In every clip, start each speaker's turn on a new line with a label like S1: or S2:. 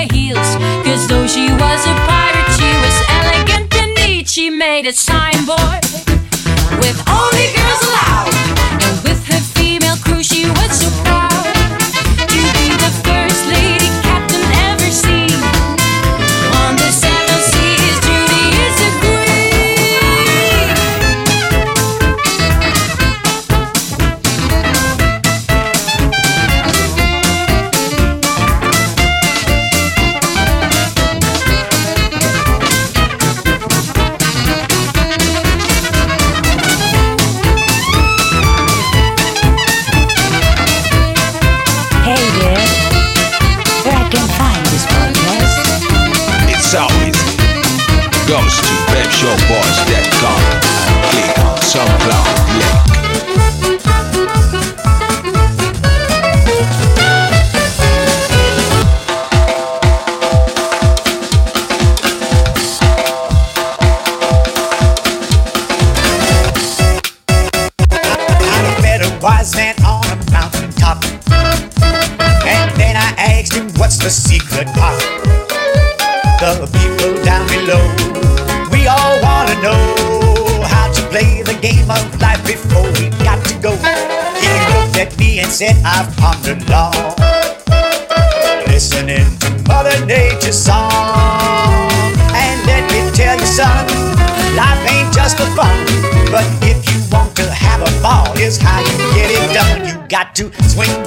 S1: high heels. Cause though she was a pirate, she was elegant and neat. She made a signboard with only girls allowed. And with her female crew, she was so proud.
S2: sit I
S3: pondered long, listening to Mother Nature's song. And let me tell you, son, life ain't just for fun. But if you want to have a ball, here's how you get it done. You got to swing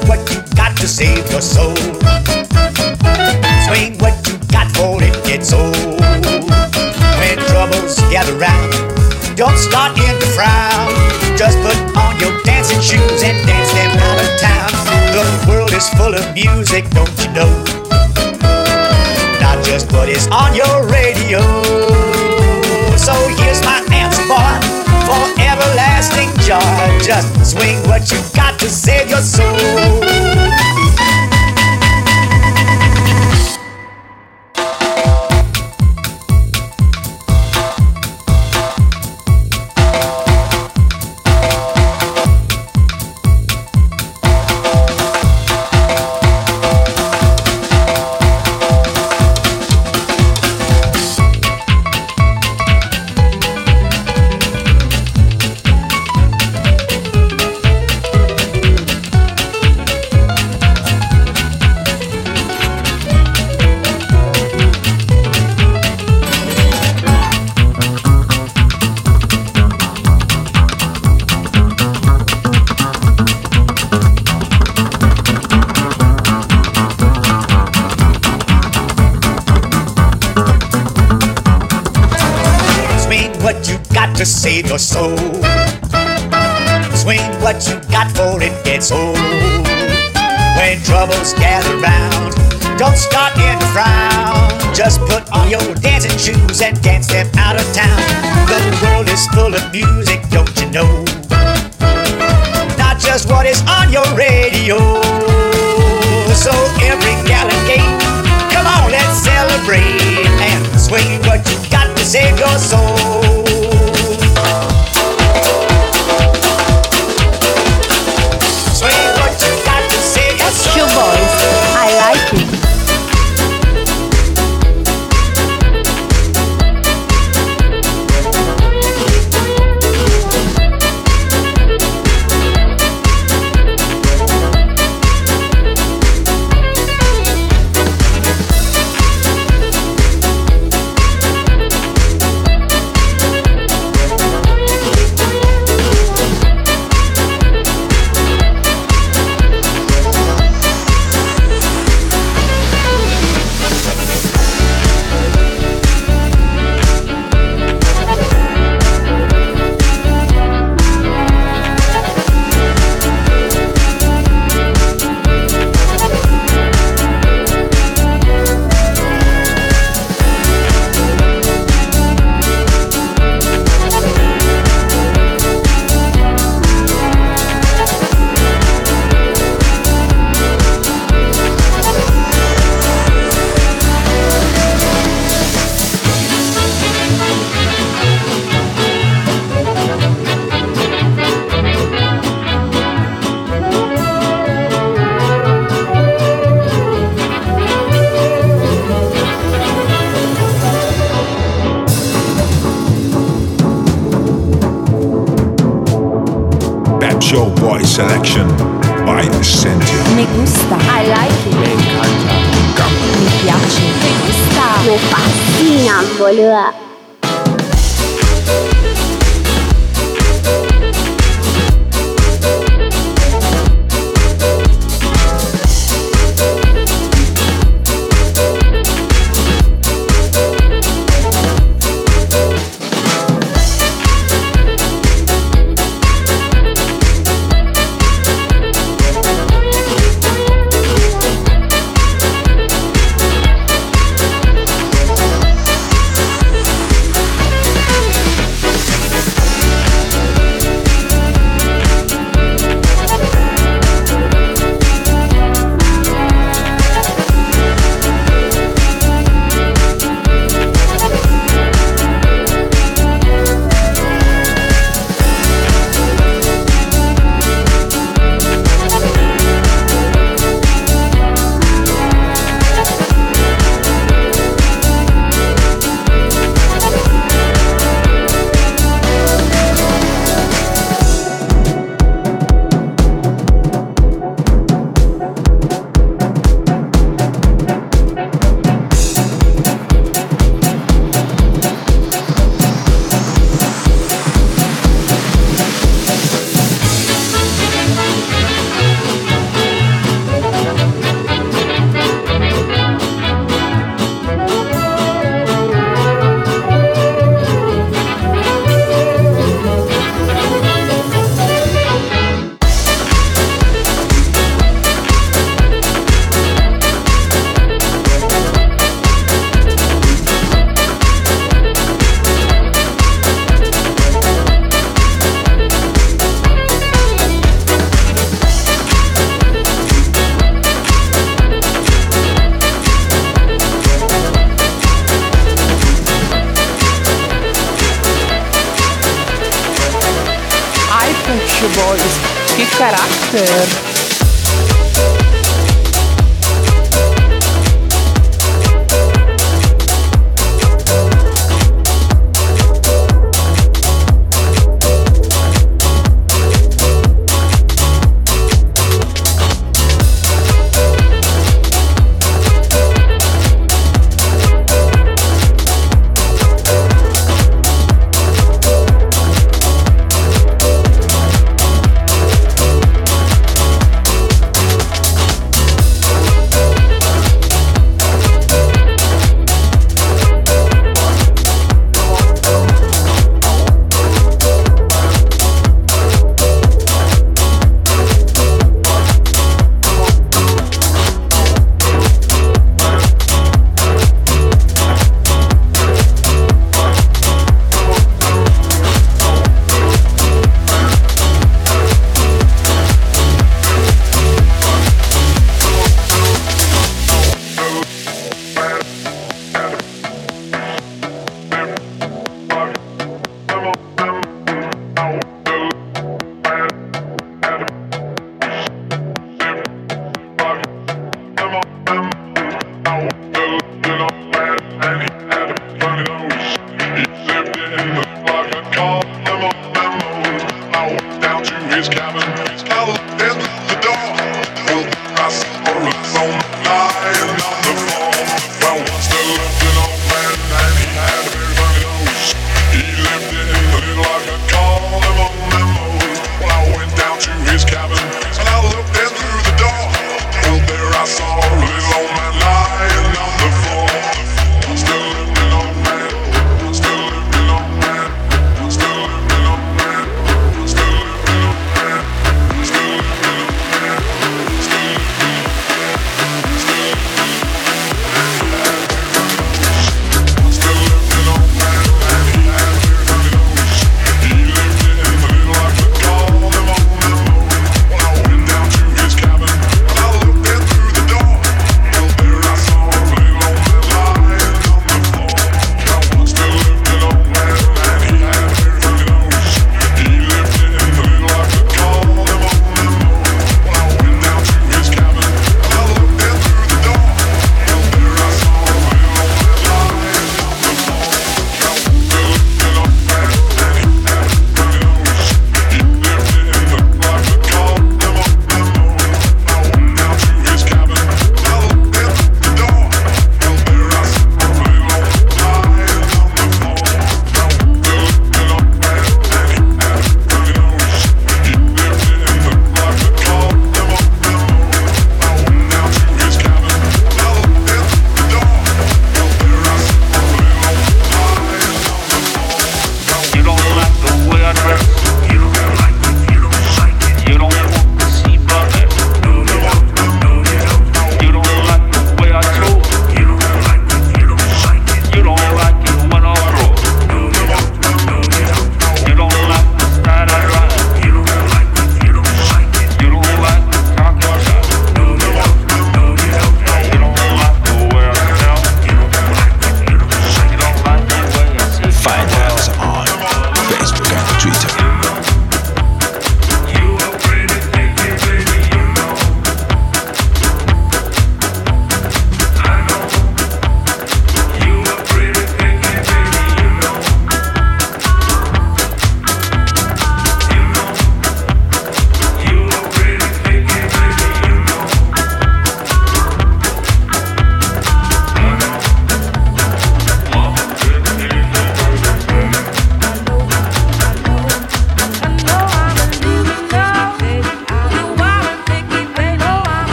S3: is full of music, don't you know? Not just what is on your radio. So here's my answer, boy, for everlasting joy. Just swing what you got to save your soul.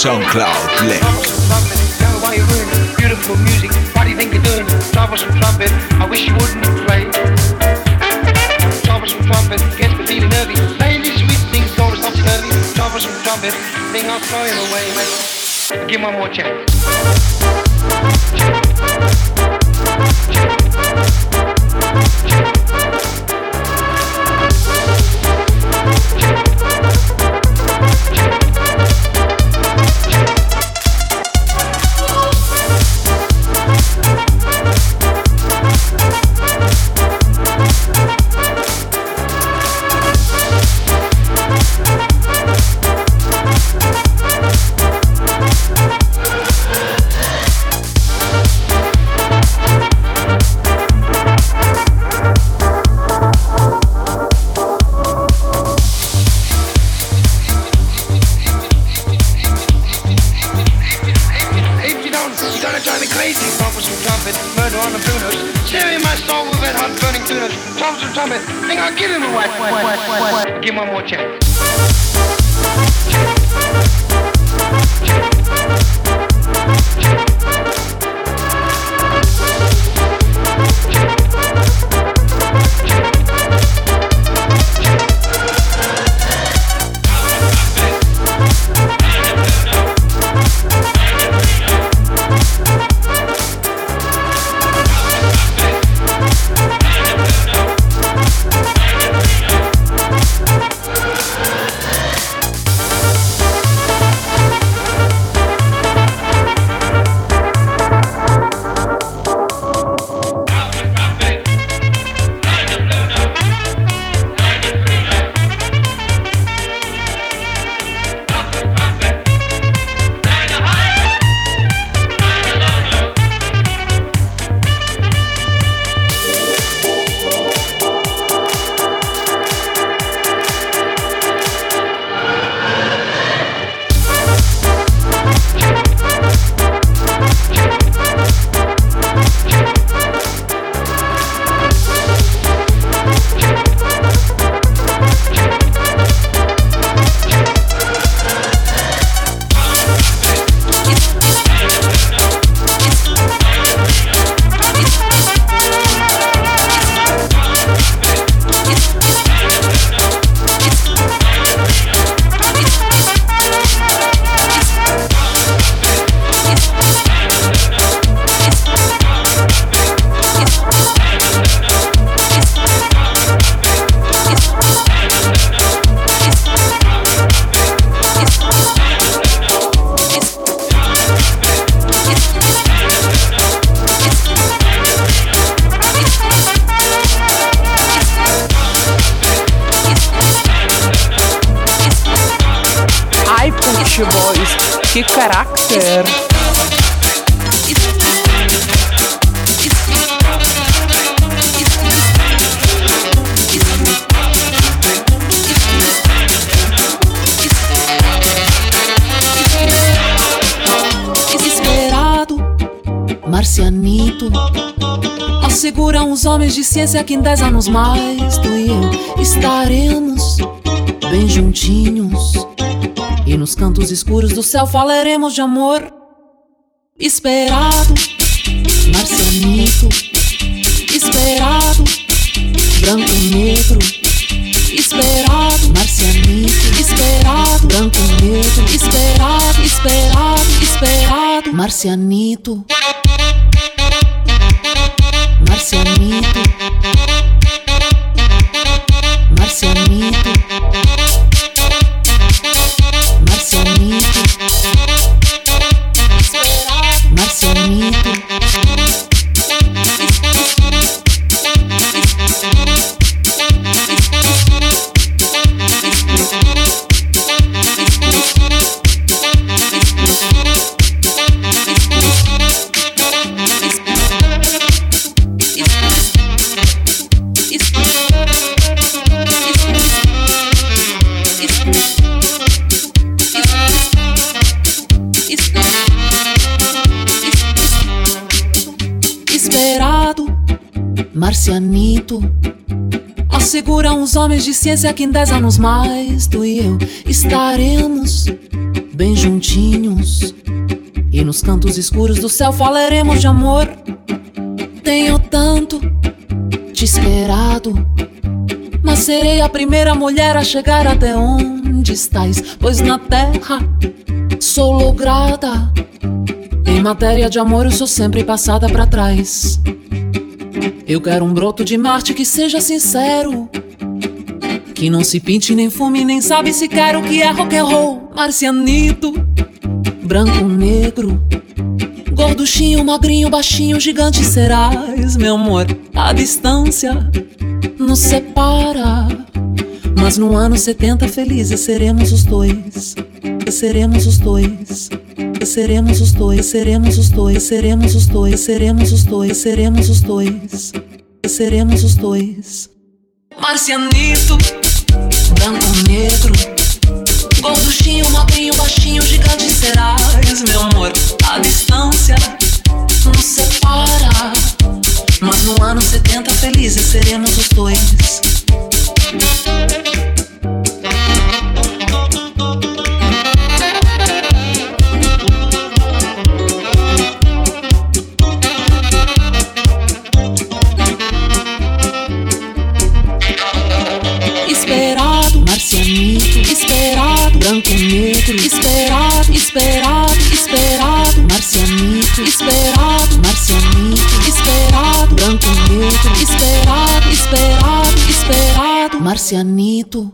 S4: SoundCloud
S5: céu falaremos de amor ciência que em dez anos mais tu e eu estaremos bem juntinhos. E nos cantos escuros do céu falaremos de amor. Tenho tanto te esperado, mas serei a primeira mulher a chegar até onde estás, pois na terra sou lograda. Em matéria de amor, eu sou sempre passada para trás. Eu quero um broto de Marte que seja sincero. Que não se pinte, nem fume, nem sabe se quer o que é rock and roll. Marcianito, branco, negro. Gorduchinho, magrinho, baixinho, gigante serás, meu amor. A distância nos separa. Mas no ano 70 felizes seremos os dois. Seremos os dois. Seremos os dois, seremos os dois, seremos os dois, seremos os dois, seremos os dois. Seremos os dois. Marcianito, branco, negro. Gorduchinho, magrinho, baixinho, gigante serás, meu amor. A distância nos separa. Mas no ano 70 felizes seremos os dois.
S2: Oceanito.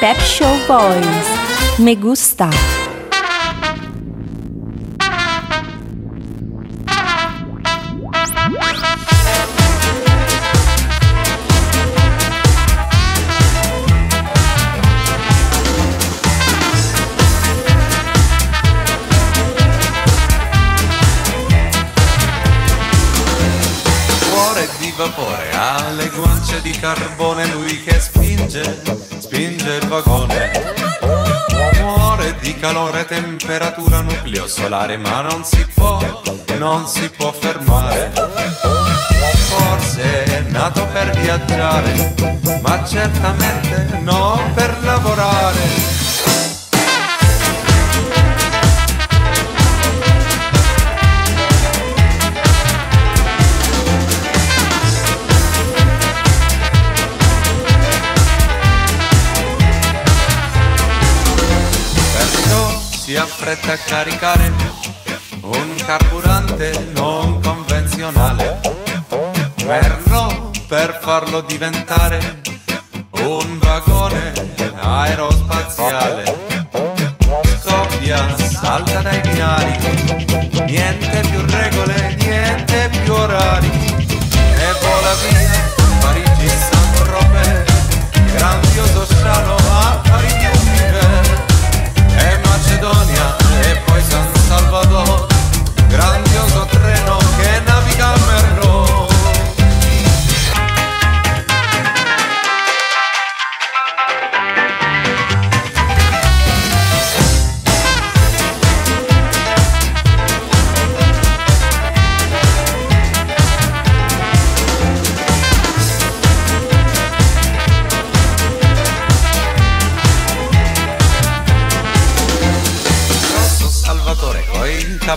S2: Pep Show Boys. Me gusta.
S6: Solare, ma non si può, non si può fermare. Forse è nato per viaggiare, ma certamente non per lavorare. Si affretta a caricare un carburante non convenzionale. Verno per farlo diventare un vagone aerospaziale. Scoppia, salta dai binari niente più regole,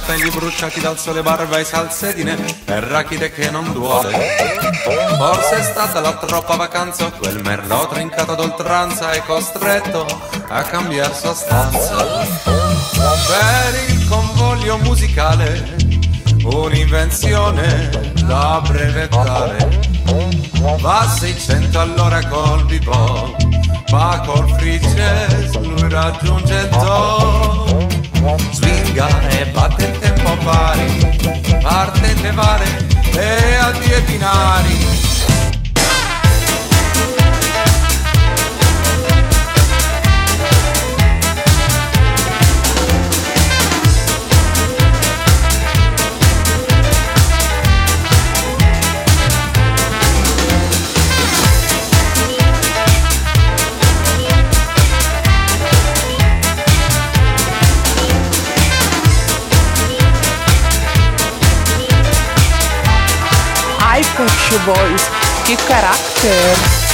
S6: capelli bruciati dal sole barba e salsedine e rachide che non duole. Forse è stata la troppa vacanza quel merlot trincato ad oltranza e costretto a cambiar sostanza. Per il convoglio musicale un'invenzione da brevettare. Va a 600 all'ora col bebop ma col free jazz lui raggiunge il top swinga e battete un po' pari, partete pare e addio
S7: ai binari. voz. Que caráter!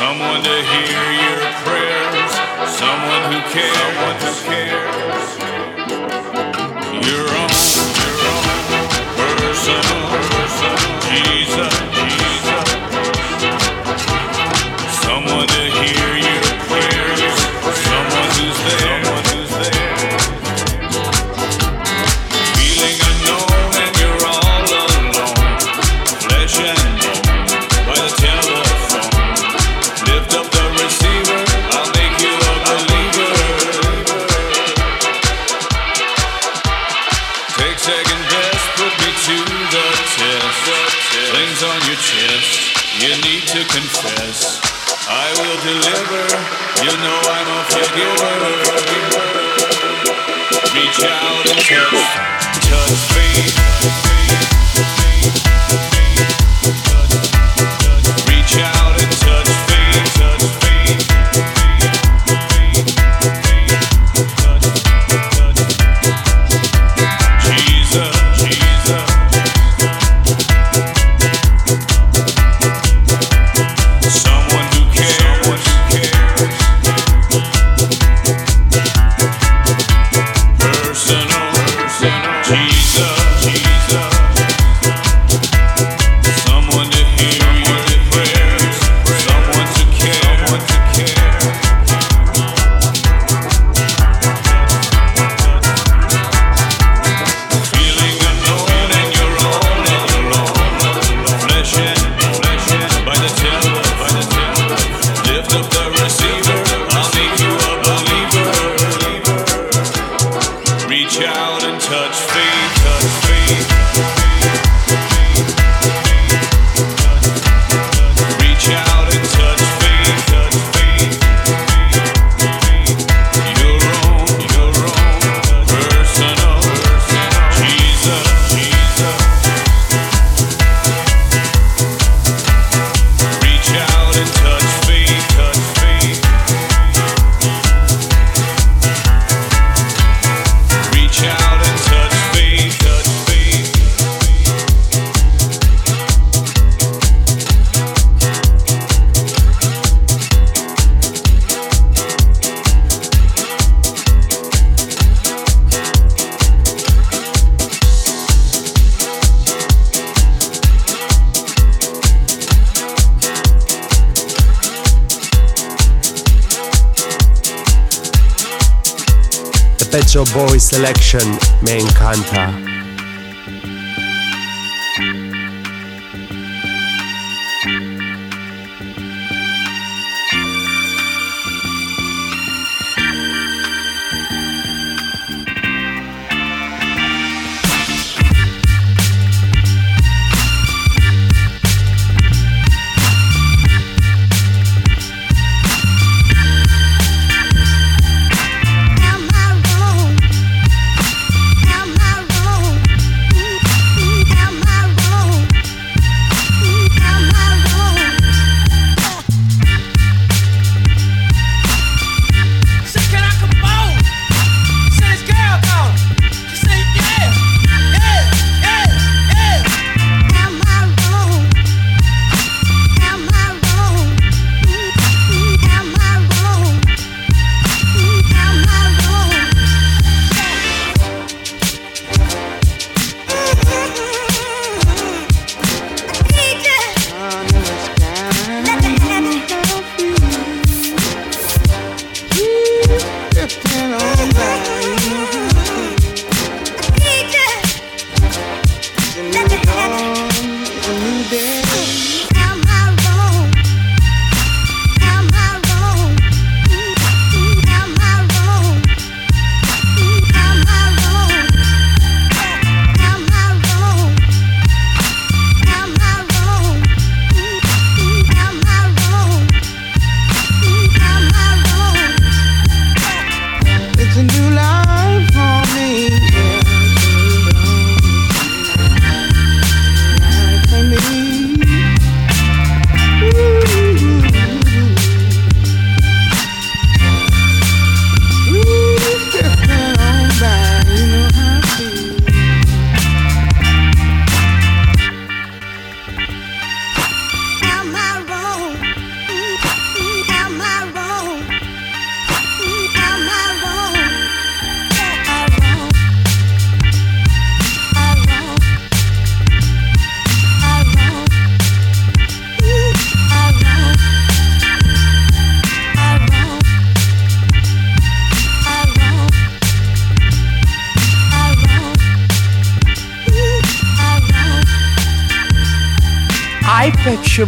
S8: Someone to hear your prayers. Someone who cares. Someone who cares. Reach out and touch. touch feet, touch
S9: feet. Pep Boy selection, Main encanta.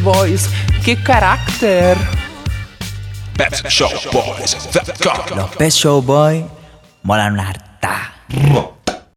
S10: Boys. Che
S7: carattere! Pet Show Boys, The Con.
S11: Pet
S12: Show Boy, Mola un